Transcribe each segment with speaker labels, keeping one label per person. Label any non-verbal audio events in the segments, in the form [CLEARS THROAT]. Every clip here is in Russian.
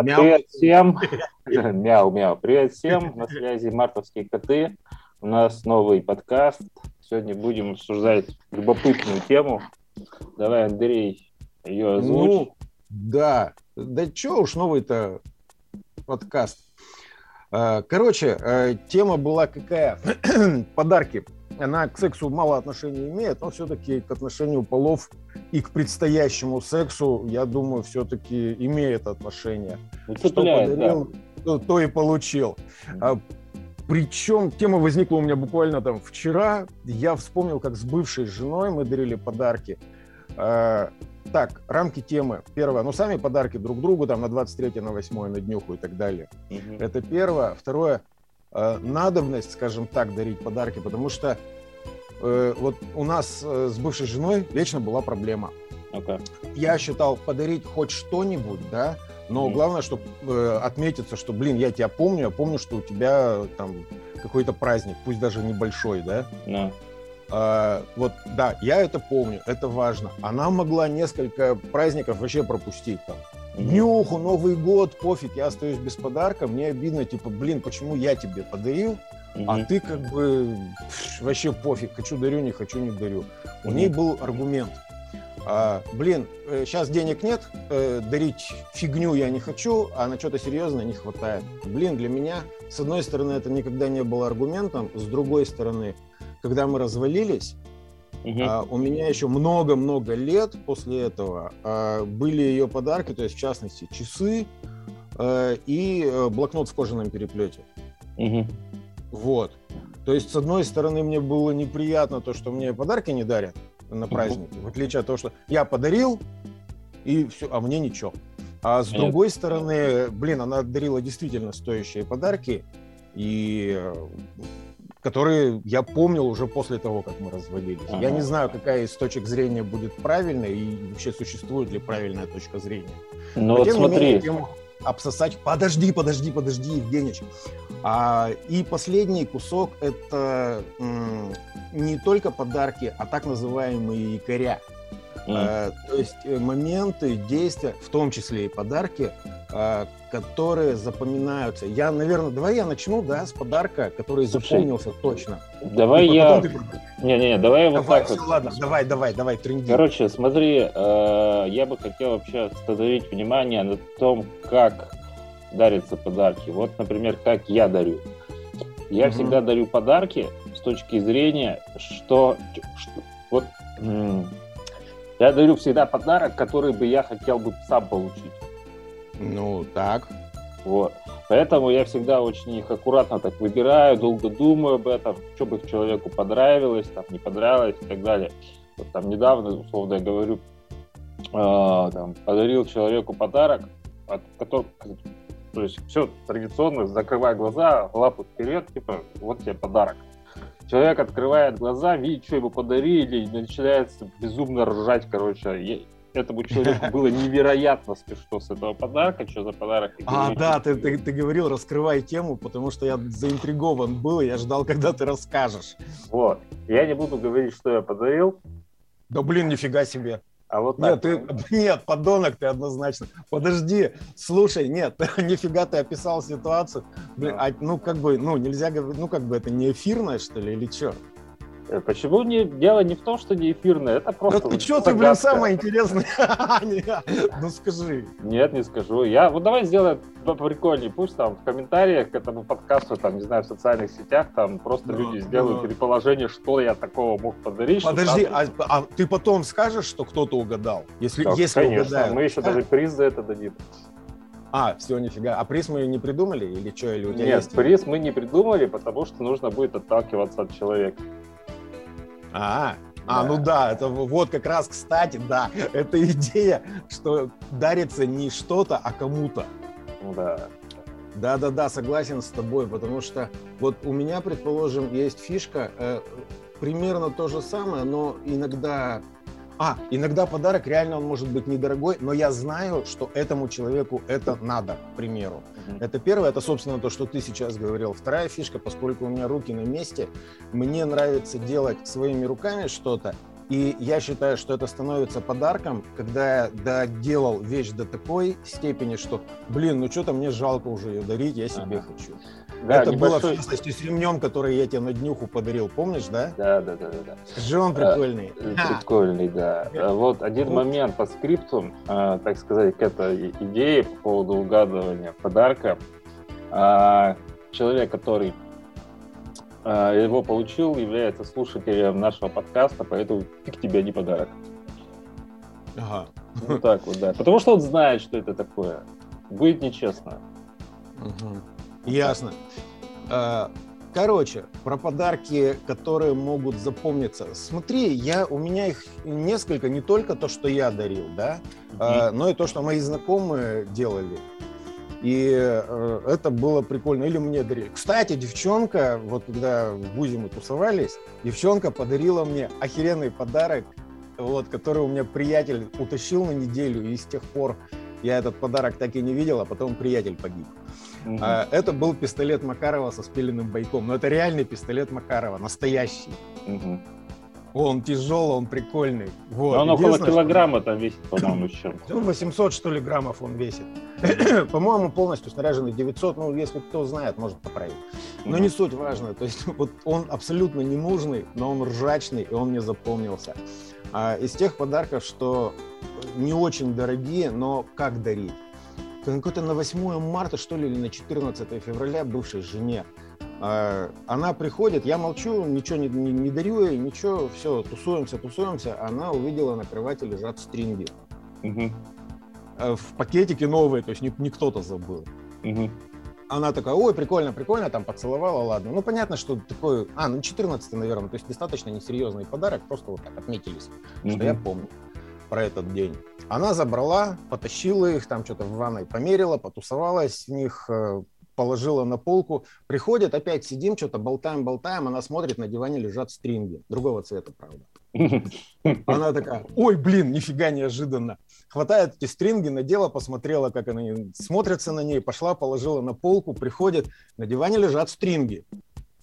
Speaker 1: Э, привет всем. [LAUGHS] Мяу-мяу. Привет всем. На связи мартовские коты. У нас новый подкаст. Сегодня будем обсуждать любопытную тему. Давай, Андрей, ее озвучь. Ну,
Speaker 2: да. Да что уж новый-то подкаст. Э, короче, э, тема была какая? [CLEARS THROAT] Подарки она к сексу мало отношения имеет, но все-таки к отношению полов и к предстоящему сексу, я думаю, все-таки имеет отношение. Уцепляет, Что подарил, да. то, то и получил. А, причем тема возникла у меня буквально там вчера. Я вспомнил, как с бывшей женой мы дарили подарки. А, так, рамки темы. Первое, ну, сами подарки друг другу, там, на 23 на 8 на днюху и так далее. Угу. Это первое. Второе, надобность, скажем так, дарить подарки, потому что э, вот у нас э, с бывшей женой вечно была проблема. Okay. Я считал подарить хоть что-нибудь, да, но mm главное, чтобы э, отметиться, что, блин, я тебя помню, я помню, что у тебя там какой-то праздник, пусть даже небольшой, да. No. А, вот, да, я это помню, это важно. Она могла несколько праздников вообще пропустить там. Днюху, Новый год, пофиг, я остаюсь без подарка, мне обидно, типа, блин, почему я тебе подарил, а ты как бы пш, вообще пофиг, хочу дарю, не хочу не дарю. У ней был аргумент, а, блин, сейчас э, денег нет, э, дарить фигню я не хочу, а на что-то серьезное не хватает. Блин, для меня, с одной стороны, это никогда не было аргументом, с другой стороны, когда мы развалились, Угу. А, у меня еще много-много лет после этого а, были ее подарки, то есть в частности часы а, и а, блокнот в кожаном переплете. Угу. Вот. То есть, с одной стороны, мне было неприятно то, что мне подарки не дарят на праздники, угу. в отличие от того, что я подарил, и все, а мне ничего. А с Нет. другой стороны, блин, она дарила действительно стоящие подарки, и которые я помнил уже после того, как мы развалились. Ага. Я не знаю, какая из точек зрения будет правильной и вообще существует ли правильная точка зрения.
Speaker 1: Ну Но вот тем смотри. Менее,
Speaker 2: тему обсосать. Подожди, подожди, подожди, Евгеньевич. А, и последний кусок это м, не только подарки, а так называемые якоря. Mm. то есть э, моменты, действия, в том числе и подарки, а, которые запоминаются. Я, наверное, давай я начну, да, с подарка, который Слушай, запомнился точно.
Speaker 1: Давай я... Не-не, давай я
Speaker 2: вот давай, так все, вот... ладно, давай, давай, давай, тренди.
Speaker 1: Короче, смотри, э, я бы хотел вообще остановить внимание на том, как дарятся подарки. Вот, например, как я дарю. Я угу. всегда дарю подарки с точки зрения, что, что вот я дарю всегда подарок, который бы я хотел бы сам получить.
Speaker 2: Ну, так.
Speaker 1: Вот. Поэтому я всегда очень их аккуратно так выбираю, долго думаю об этом, что бы человеку понравилось, там, не понравилось и так далее. Вот там недавно, условно я говорю, э, там, подарил человеку подарок, от которого, то есть все традиционно, закрывая глаза, лапу вперед, типа, вот тебе подарок. Человек открывает глаза, видит, что ему подарили, и начинает безумно ржать, короче. Этому человеку [LAUGHS] было невероятно смешно с этого подарка, что за подарок.
Speaker 2: А, да, ты, ты, ты говорил, раскрывай тему, потому что я заинтригован был, я ждал, [LAUGHS] когда ты расскажешь.
Speaker 1: Вот. Я не буду говорить, что я подарил.
Speaker 2: Да блин, нифига себе. А вот нет, ты, [LAUGHS] нет, подонок ты однозначно. Подожди, слушай, нет, [LAUGHS] нифига ты описал ситуацию. Блин, а, ну как бы, ну нельзя говорить, ну как бы это не эфирное что ли или что?
Speaker 1: Э, почему не, дело не в том, что не эфирное, это просто...
Speaker 2: Ну ты что, ты, блин, самое интересное? [LAUGHS] Ну скажи.
Speaker 1: Нет, не скажу. Я, вот давай сделаем прикольнее, пусть там в комментариях к этому подкасту, там, не знаю, в социальных сетях, там просто ну, люди сделают ну. предположение, что я такого мог подарить.
Speaker 2: Подожди, а, а ты потом скажешь, что кто-то угадал? Если,
Speaker 1: угадают. мы еще даже приз за это дадим.
Speaker 2: А, все, нифига. А приз мы не придумали или что? Или у тебя
Speaker 1: Нет, есть? приз мы не придумали, потому что нужно будет отталкиваться от человека.
Speaker 2: А, а, ну да, это вот как раз, кстати, да, это идея, что дарится не что-то, а кому-то.
Speaker 1: Да.
Speaker 2: Да-да-да, согласен с тобой, потому что вот у меня, предположим, есть фишка, э, примерно то же самое, но иногда а, иногда подарок реально он может быть недорогой, но я знаю, что этому человеку это надо, к примеру. Mm-hmm. Это первое, это, собственно, то, что ты сейчас говорил. Вторая фишка, поскольку у меня руки на месте, мне нравится делать своими руками что-то, И я считаю, что это становится подарком, когда я доделал вещь до такой степени, что, блин, ну что-то мне жалко уже ее дарить, я себе ага. хочу. Да, это небольшой... было в частности с ремнем, который я тебе на днюху подарил, помнишь, да?
Speaker 1: Да, да, да, да.
Speaker 2: да. Скажи, он прикольный.
Speaker 1: А, прикольный, да. А вот один момент по скрипту, а, так сказать, к этой идее по поводу угадывания подарка. А, человек, который его получил, является слушателем нашего подкаста, поэтому фиг тебе не подарок. Ага. Ну так вот, да. Потому что он знает, что это такое. Будет нечестно.
Speaker 2: Угу. Ясно. А, короче, про подарки, которые могут запомниться. Смотри, я, у меня их несколько, не только то, что я дарил, да, mm но и то, что мои знакомые делали. И э, это было прикольно. Или мне дарили. Кстати, девчонка, вот когда в ВУЗе мы тусовались, девчонка подарила мне охеренный подарок, вот, который у меня приятель утащил на неделю, и с тех пор я этот подарок так и не видел, а потом приятель погиб. Угу. А, это был пистолет Макарова со спиленным бойком. Но это реальный пистолет Макарова, настоящий. Угу. Он тяжелый, он прикольный.
Speaker 1: Вот. Но он около килограмма там весит, по-моему, еще.
Speaker 2: Ну, 800, что ли, граммов он весит. [CLEARS THROAT] по-моему, полностью снаряженный 900. Ну, если кто знает, может поправить. Но не суть важно. То есть [LAUGHS] вот он абсолютно ненужный, но он ржачный, и он мне запомнился. А из тех подарков, что не очень дорогие, но как дарить? Какой-то на 8 марта, что ли, или на 14 февраля бывшей жене а, она приходит, я молчу, ничего не, не, не дарю ей, ничего, все, тусуемся, тусуемся. Она увидела на кровати лежат стринги. Угу. В пакетике новые, то есть не, не кто-то забыл. Угу. Она такая, ой, прикольно, прикольно, там поцеловала, ладно. Ну, понятно, что такой, а, ну, 14 наверное, то есть достаточно несерьезный подарок, просто вот так отметились, угу. что я помню про этот день. Она забрала, потащила их, там что-то в ванной померила, потусовалась в них, э, положила на полку. Приходит, опять сидим, что-то болтаем, болтаем. Она смотрит, на диване лежат стринги. Другого цвета, правда. [LAUGHS] Она такая, ой, блин, нифига неожиданно. Хватает эти стринги, надела, посмотрела, как они смотрятся на ней, пошла, положила на полку, приходит, на диване лежат стринги. [LAUGHS]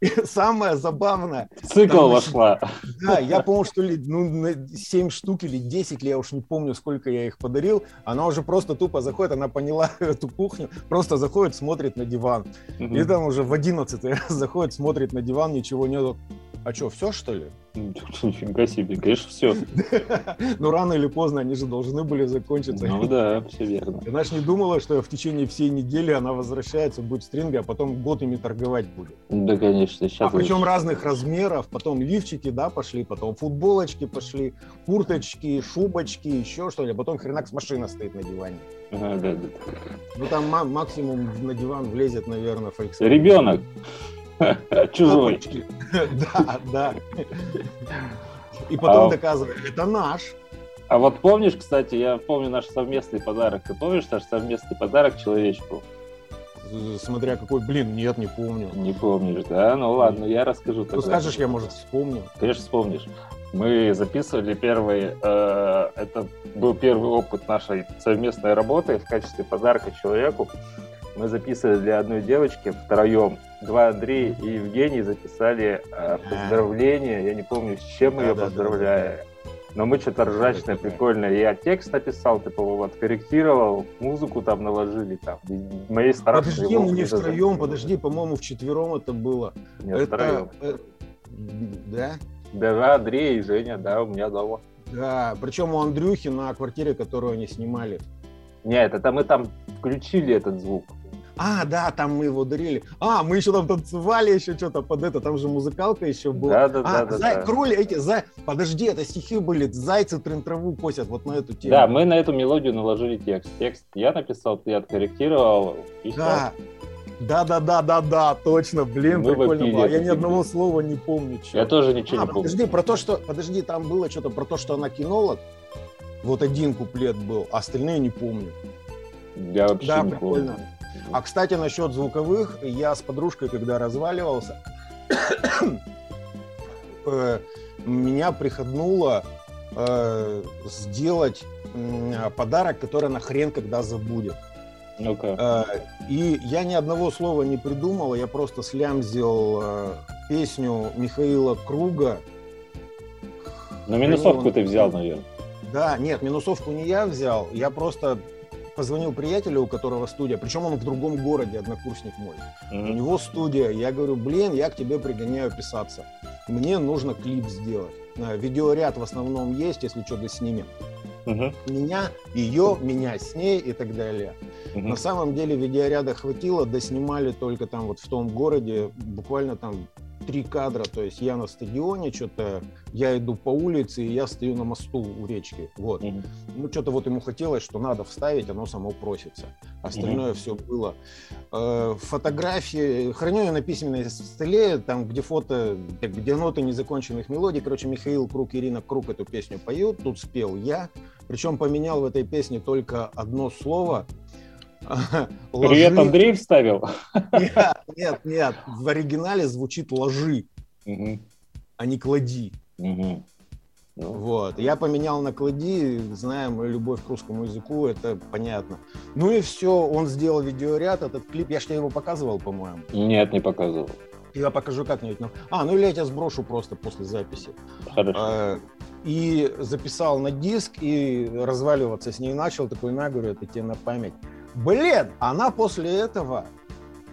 Speaker 2: И самое забавное...
Speaker 1: Цикл там, вошла.
Speaker 2: Да, я помню, что ли, ну, 7 штук или 10, я уж не помню, сколько я их подарил. Она уже просто тупо заходит, она поняла [LAUGHS] эту кухню, просто заходит, смотрит на диван. И там уже в 11 раз заходит, смотрит на диван, ничего нету. А что, все что ли? [LAUGHS]
Speaker 1: Нифига себе, конечно, все. [LAUGHS]
Speaker 2: Ну, рано или поздно они же должны были закончиться.
Speaker 1: Ну да, все верно. [LAUGHS]
Speaker 2: Она же не думала, что в течение всей недели она возвращается, будет стринги, а потом год ими торговать будет.
Speaker 1: Да, конечно. Сейчас
Speaker 2: а причем разных размеров, потом лифчики, да, пошли, потом футболочки пошли, курточки, шубочки, еще что-ли, а потом хренак с машина стоит на диване. Ага, да, да. Ну, там максимум на диван влезет, наверное,
Speaker 1: Volkswagen. Ребенок. [LAUGHS] Чужой. [LAUGHS]
Speaker 2: Да, да. И потом а... доказывает, это наш.
Speaker 1: А вот помнишь, кстати, я помню наш совместный подарок. Ты помнишь наш совместный подарок человечку?
Speaker 2: Смотря какой, блин, нет, не помню.
Speaker 1: Не помнишь, да? Ну ладно, я расскажу.
Speaker 2: Ну скажешь, я, может, вспомню.
Speaker 1: Конечно, вспомнишь. Мы записывали первый, э, это был первый опыт нашей совместной работы в качестве подарка человеку мы записывали для одной девочки втроем. Два Андрей и Евгений записали э, поздравления. Я не помню, с чем мы ее поздравляли. Но мы что-то ржачное, прикольное. Я текст написал, типа, вот, откорректировал, музыку там наложили, там,
Speaker 2: моей стороны. Подожди, мы не втроем, подожди, по-моему, вчетвером это было.
Speaker 1: Нет, это, втроем. Это, да? Да, Андрей и Женя, да, у меня дома.
Speaker 2: Да, причем у Андрюхи на квартире, которую они снимали.
Speaker 1: Нет, это мы там включили этот звук.
Speaker 2: А, да, там мы его дарили. А, мы еще там танцевали еще что-то под это, там же музыкалка еще была.
Speaker 1: Да, да,
Speaker 2: а,
Speaker 1: да,
Speaker 2: зай...
Speaker 1: да.
Speaker 2: Кроли эти, за... подожди, это стихи были, зайцы трын траву косят, вот на эту тему.
Speaker 1: Да, мы на эту мелодию наложили текст. Текст я написал, ты откорректировал.
Speaker 2: И да. Да, да, да, да, да, точно, блин, мы прикольно было. Я ни одного слова не помню.
Speaker 1: Что. Я тоже ничего
Speaker 2: а,
Speaker 1: не помню.
Speaker 2: Подожди, про то, что, подожди, там было что-то про то, что она кинолог. Вот один куплет был, а остальные не помню.
Speaker 1: Я вообще
Speaker 2: да,
Speaker 1: не
Speaker 2: прикольно. помню. А, кстати, насчет звуковых, я с подружкой, когда разваливался, [COUGHS] э, меня приходнуло э, сделать подарок, который на хрен когда забудет.
Speaker 1: Ну-ка.
Speaker 2: Э, и я ни одного слова не придумал, я просто слямзил песню Михаила Круга
Speaker 1: Но минусовку ты взял, наверное.
Speaker 2: Да, нет, минусовку не я взял. Я просто позвонил приятелю, у которого студия, причем он в другом городе, однокурсник мой. Mm-hmm. У него студия. Я говорю, блин, я к тебе пригоняю писаться. Мне нужно клип сделать. Видеоряд в основном есть, если что-то снимем. Угу. Меня, ее, меня с ней и так далее. Угу. На самом деле видеоряда хватило, доснимали только там вот в том городе, буквально там три кадра, то есть я на стадионе, что-то я иду по улице, и я стою на мосту у речки, вот. Mm-hmm. Ну, что-то вот ему хотелось, что надо вставить, оно само просится. Остальное mm-hmm. все было. Э, фотографии, храню я на письменной столе, там, где фото, где ноты незаконченных мелодий, короче, Михаил Круг, Ирина Круг эту песню поют, тут спел я, причем поменял в этой песне только одно слово –
Speaker 1: Привет, Андрей вставил?
Speaker 2: Нет, нет, нет. В оригинале звучит ложи, а не клади. Ну. Вот. Я поменял на клади, знаем любовь к русскому языку, это понятно. Ну и все, он сделал видеоряд, этот клип, я тебе его показывал, по-моему.
Speaker 1: Нет, не показывал.
Speaker 2: Я покажу как-нибудь. А, ну или я тебя сброшу просто после записи. Хорошо. А, и записал на диск, и разваливаться с ней начал, такой, на, говорю, это тебе на память. Блин, она после этого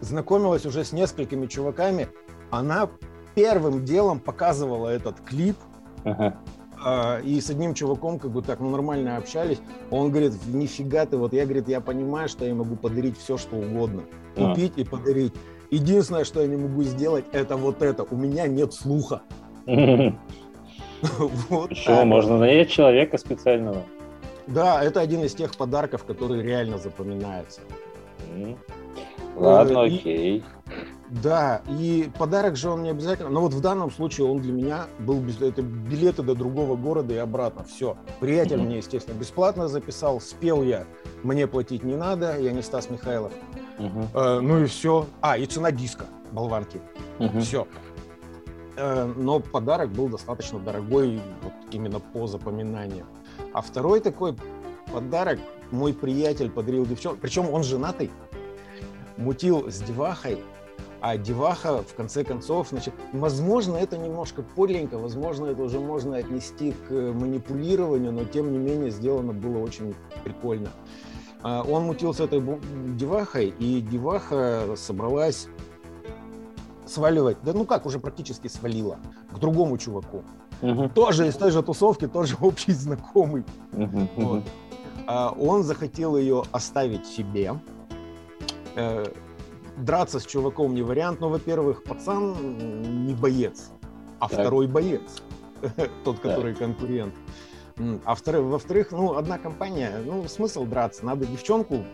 Speaker 2: знакомилась уже с несколькими чуваками. Она первым делом показывала этот клип. Ага. Uh, и с одним чуваком как бы так ну, нормально общались. Он говорит, нифига ты, вот я, говорит, я понимаю, что я могу подарить все, что угодно. Купить uh. и подарить. Единственное, что я не могу сделать, это вот это. У меня нет слуха. [LAUGHS] [LAUGHS]
Speaker 1: Что, можно нанять человека специального?
Speaker 2: Да, это один из тех подарков, который реально запоминается.
Speaker 1: Ладно, и, окей.
Speaker 2: Да, и подарок же он не обязательно, но вот в данном случае он для меня был без, это билеты до другого города и обратно. Все. Приятель mm-hmm. мне, естественно, бесплатно записал, спел я, мне платить не надо, я не Стас Михайлов. Mm-hmm. Э, ну и все. А, и цена диска, болванки. Mm-hmm. Все. Э, но подарок был достаточно дорогой, вот именно по запоминанию. А второй такой подарок мой приятель подарил девчонке, причем он женатый, мутил с девахой, а деваха, в конце концов, значит, возможно, это немножко подленько, возможно, это уже можно отнести к манипулированию, но тем не менее сделано было очень прикольно. А, он мутил с этой девахой, и деваха собралась сваливать, да ну как, уже практически свалила к другому чуваку. Угу. Тоже из той же тусовки, тоже [LAUGHS] общий знакомый. Угу. Вот. А, он захотел ее оставить себе. Э, драться с чуваком не вариант, но, во-первых, пацан не боец, а так. второй боец, [LAUGHS] тот, который так. конкурент. А во-вторых, ну, одна компания, ну, смысл драться, надо девчонку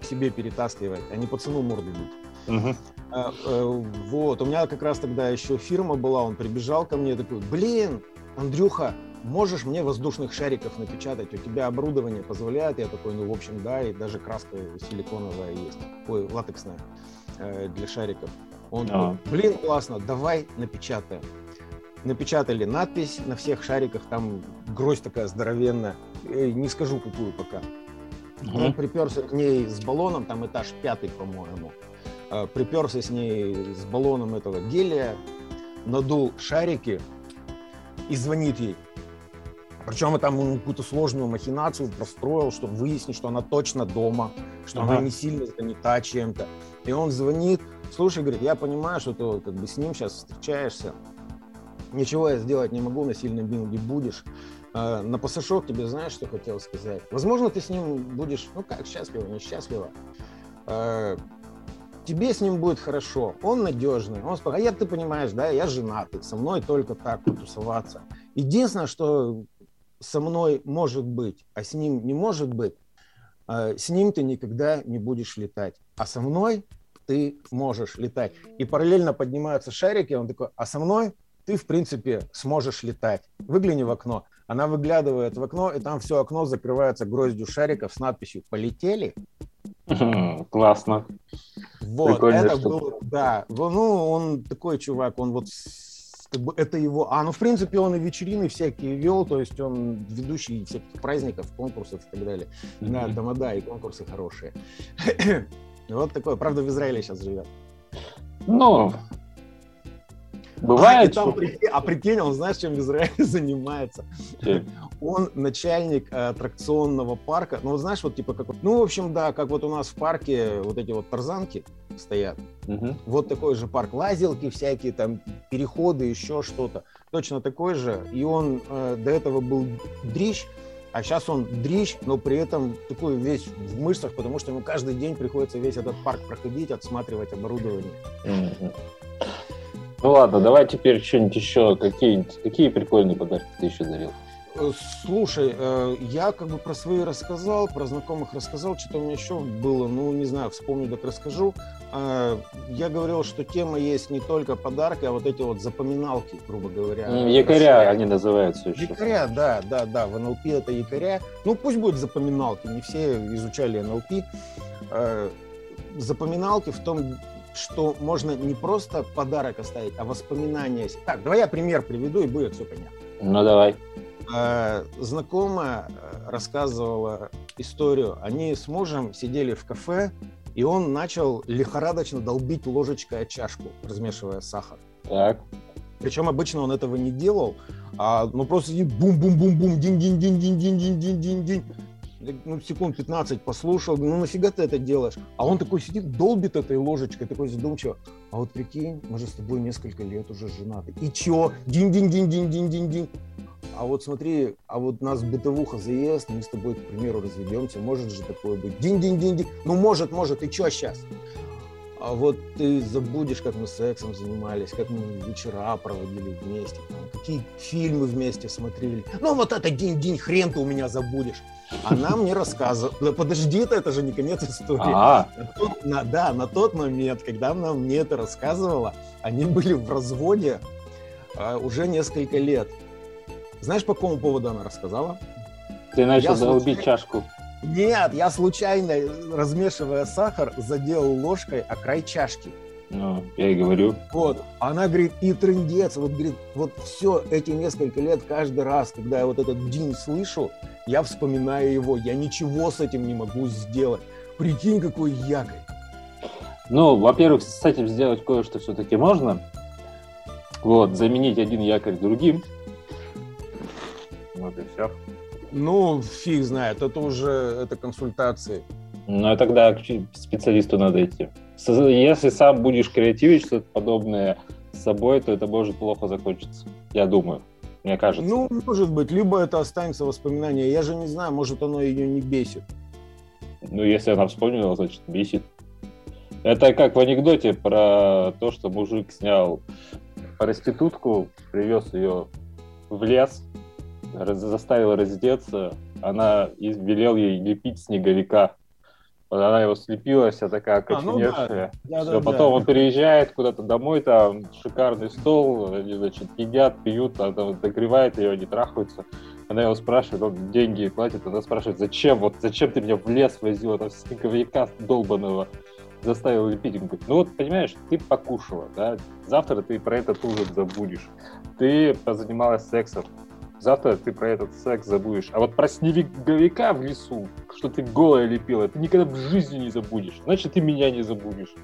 Speaker 2: к себе перетаскивать, а не пацану морду бить. Угу. А, э, вот, у меня как раз тогда еще фирма была, он прибежал ко мне такой, блин, Андрюха, можешь мне воздушных шариков напечатать? У тебя оборудование позволяет? Я такой, ну, в общем, да, и даже краска силиконовая есть, ой, латексная э, для шариков. Он а. такой, блин, классно, давай напечатаем. Напечатали надпись на всех шариках, там гроздь такая здоровенная, э, не скажу какую пока. Угу. Он приперся к ней с баллоном, там этаж пятый, по-моему. Э, приперся с ней с баллоном этого гелия, надул шарики и звонит ей. Причем там он какую-то сложную махинацию простроил, чтобы выяснить, что она точно дома, что ага. она не сильно занята чем-то. И он звонит, слушай, говорит, я понимаю, что ты как бы с ним сейчас встречаешься, ничего я сделать не могу, на сильном бинге будешь. Э, на пассажок тебе знаешь, что хотел сказать? Возможно, ты с ним будешь, ну как, счастливо, несчастливо. Э, тебе с ним будет хорошо, он надежный, он спокойный. А я, ты понимаешь, да, я женатый, со мной только так тусоваться. Единственное, что со мной может быть, а с ним не может быть, э, с ним ты никогда не будешь летать, а со мной ты можешь летать. И параллельно поднимаются шарики, он такой, а со мной ты, в принципе, сможешь летать. Выгляни в окно. Она выглядывает в окно, и там все окно закрывается гроздью шариков с надписью «Полетели».
Speaker 1: Классно.
Speaker 2: Вот, Прикольно, это что... был, да, ну, он такой чувак, он вот как бы это его... А, ну, в принципе, он и вечерины всякие вел, то есть он ведущий всяких праздников, конкурсов и так далее. Mm-hmm. Да, домода и конкурсы хорошие. [COUGHS] вот такое. Правда, в Израиле сейчас живет.
Speaker 1: Ну, [LAUGHS] Бывает,
Speaker 2: а,
Speaker 1: что...
Speaker 2: прикинь, а прикинь, он знаешь, чем в Израиле [LAUGHS] занимается?
Speaker 1: Чем?
Speaker 2: Он начальник э, аттракционного парка. Ну, вот знаешь, вот типа как... Ну, в общем, да, как вот у нас в парке вот эти вот тарзанки стоят.
Speaker 1: Мгм.
Speaker 2: Вот такой же парк. Лазилки всякие, там, переходы, еще что-то. Точно такой же. И он э, до этого был дрищ, а сейчас он дрищ, но при этом такой весь в мышцах, потому что ему каждый день приходится весь этот парк проходить, отсматривать оборудование.
Speaker 1: Мгм. Ну ладно, давай теперь что-нибудь еще. Какие, какие прикольные подарки ты еще дарил?
Speaker 2: Э, Слушай, э, я как бы про свои рассказал, про знакомых рассказал, что-то у меня еще было, ну, не знаю, вспомню, так расскажу. Э, Я говорил, что тема есть не только подарки, а вот эти вот запоминалки, грубо говоря.
Speaker 1: Якоря они называются еще.
Speaker 2: Якоря, да, да, да, в НЛП это якоря. Ну, пусть будет запоминалки, не все изучали НЛП. Э, Запоминалки в том, что можно не просто подарок оставить, а воспоминания. Так, давай я пример приведу, и будет все понятно.
Speaker 1: Ну давай.
Speaker 2: Э, Знакомая э, рассказывала историю. Они с мужем сидели в кафе, и он начал лихорадочно долбить ложечкой о чашку, размешивая сахар.
Speaker 1: Так.
Speaker 2: Причем обычно он этого не делал, а ну просто бум-бум-бум-бум, динь-динь-динь-динь-динь-динь-динь-динь. Ну, секунд 15 послушал, ну нафига ты это делаешь? А он такой сидит, долбит этой ложечкой, такой задумчиво. А вот прикинь, мы же с тобой несколько лет уже женаты. И чё? Динь-динь-динь-динь-динь-динь-динь. А вот смотри, а вот нас бытовуха заест, мы с тобой, к примеру, разведемся, может же такое быть. Динь-динь-динь-динь. Ну, может, может, и чё сейчас? А вот ты забудешь, как мы сексом занимались, как мы вечера проводили вместе, там, какие фильмы вместе смотрели. Ну вот это день-день, хрен ты у меня забудешь. Она мне рассказывала, да подожди это же не конец истории.
Speaker 1: А,
Speaker 2: На тот- на- да, на тот момент, когда она мне это рассказывала, они были в разводе а, уже несколько лет. Знаешь, по какому поводу она рассказала?
Speaker 1: ты начал
Speaker 2: Я
Speaker 1: долбить
Speaker 2: случайно-
Speaker 1: чашку.
Speaker 2: Нет, я случайно, размешивая сахар, задел ложкой о край чашки.
Speaker 1: Ну, я и говорю.
Speaker 2: Вот. Она говорит, и трындец, вот говорит, вот все эти несколько лет, каждый раз, когда я вот этот день слышу, я вспоминаю его, я ничего с этим не могу сделать. Прикинь, какой якорь.
Speaker 1: Ну, во-первых, с этим сделать кое-что все-таки можно. Вот, заменить один якорь другим. Вот и все.
Speaker 2: Ну, фиг знает, это уже, это консультации.
Speaker 1: Ну, и тогда к специалисту надо идти. Если сам будешь креативить что-то подобное с собой, то это может плохо закончиться. Я думаю. Мне кажется.
Speaker 2: Ну, может быть, либо это останется воспоминание. Я же не знаю, может, оно ее не бесит.
Speaker 1: Ну, если она вспомнила, значит, бесит. Это как в анекдоте про то, что мужик снял проститутку, привез ее в лес, раз- заставил раздеться, она велел ей лепить снеговика. Вот Она его слепила, вся такая
Speaker 2: А, ну да.
Speaker 1: окоченевшая.
Speaker 2: Да,
Speaker 1: Всё, потом он приезжает куда-то домой, там шикарный стол, они, значит, едят, пьют, она там догревает ее, они трахаются. Она его спрашивает, он деньги платит, она спрашивает, зачем, вот зачем ты меня в лес возил, этого снеговика долбаного заставил лепить. Он говорит, ну вот, понимаешь, ты покушала, да, завтра ты про этот ужин забудешь. Ты позанималась сексом, завтра ты про этот секс забудешь. А вот про снеговика в лесу, что ты голая лепила, ты никогда в жизни не забудешь. Значит, ты меня не забудешь.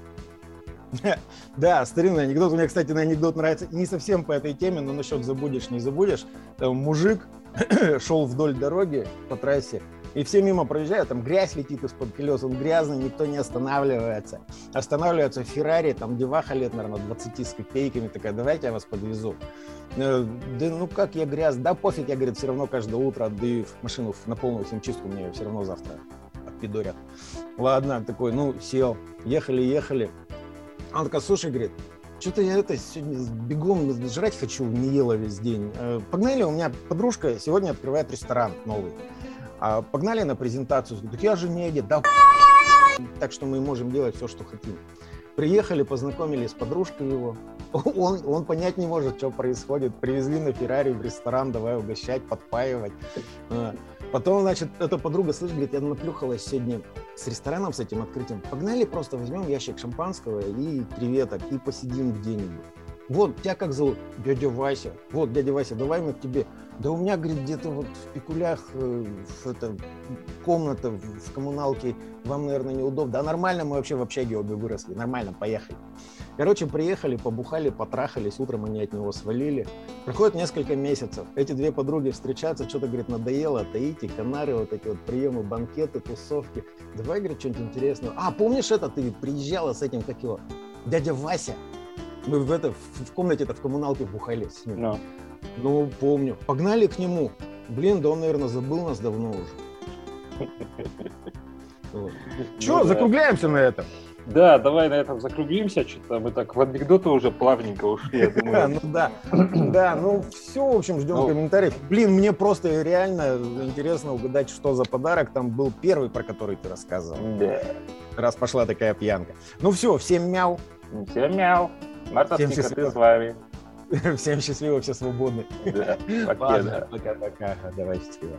Speaker 1: [LAUGHS]
Speaker 2: Да, старинный анекдот. Мне, кстати, на анекдот нравится не совсем по этой теме, но насчет забудешь, не забудешь. Там мужик [CLEARS THROAT] шел вдоль дороги по трассе, и все мимо проезжают, там грязь летит из-под колес, он грязный, никто не останавливается. Останавливается Феррари, там деваха лет, наверное, 20 с копейками, такая, давайте я вас подвезу. Э, Да ну как я грязь, да пофиг, я, говорит, все равно каждое утро отдаю машину на полную химчистку, мне ее все равно завтра отпидорят. Ладно, такой, ну, сел, ехали, ехали. Она такая, слушай, говорит, что-то я это сегодня бегом жрать хочу, не ела весь день. Э, Погнали, у меня подружка сегодня открывает ресторан новый. А, Погнали на презентацию. Так я же не одет. Да, так что мы можем делать все, что хотим. Приехали, познакомились с подружкой его. [LAUGHS] Он, он понять не может, что происходит. Привезли на Феррари в ресторан, давай угощать, подпаивать. А, Потом, значит, эта подруга, слышь, говорит, я наплюхалась сегодня с рестораном, с этим открытием. Погнали, просто возьмем ящик шампанского и креветок и посидим где-нибудь. Вот, тебя как зовут? Дядя Вася. Вот, дядя Вася, давай мы к тебе. Да у меня, говорит, где-то вот в Пикулях э, в это, комната в коммуналке, вам, наверное, неудобно. Да нормально, мы вообще в общаге обе выросли, нормально, поехали. Короче, приехали, побухали, потрахались, утром они от него свалили. Проходит несколько месяцев. Эти две подруги встречаются, что-то, говорит, надоело, Таити, Канары, вот эти вот приемы, банкеты, тусовки. Давай, говорит, что-нибудь интересное. А, помнишь это, ты приезжала с этим, как его, дядя Вася? Мы в, это, в комнате-то в коммуналке бухали с ним. No. Ну, помню. Погнали к нему. Блин, да он, наверное, забыл нас давно уже. Че, закругляемся на этом?
Speaker 1: Да, давай на этом закруглимся. Что-то мы так в анекдоты уже плавненько ушли, я думаю. [LAUGHS]
Speaker 2: Ну да, да, ну все, в общем, ждем ну. комментариев. Блин, мне просто реально интересно угадать, что за подарок там был первый, про который ты рассказывал. Да. Раз пошла такая пьянка. Ну все, всем мяу.
Speaker 1: Всем мяу. Мартовские коты с вами. [LAUGHS]
Speaker 2: Всем счастливо, все свободны.
Speaker 1: Да,
Speaker 2: пока. Пока-пока. Давай счастливо.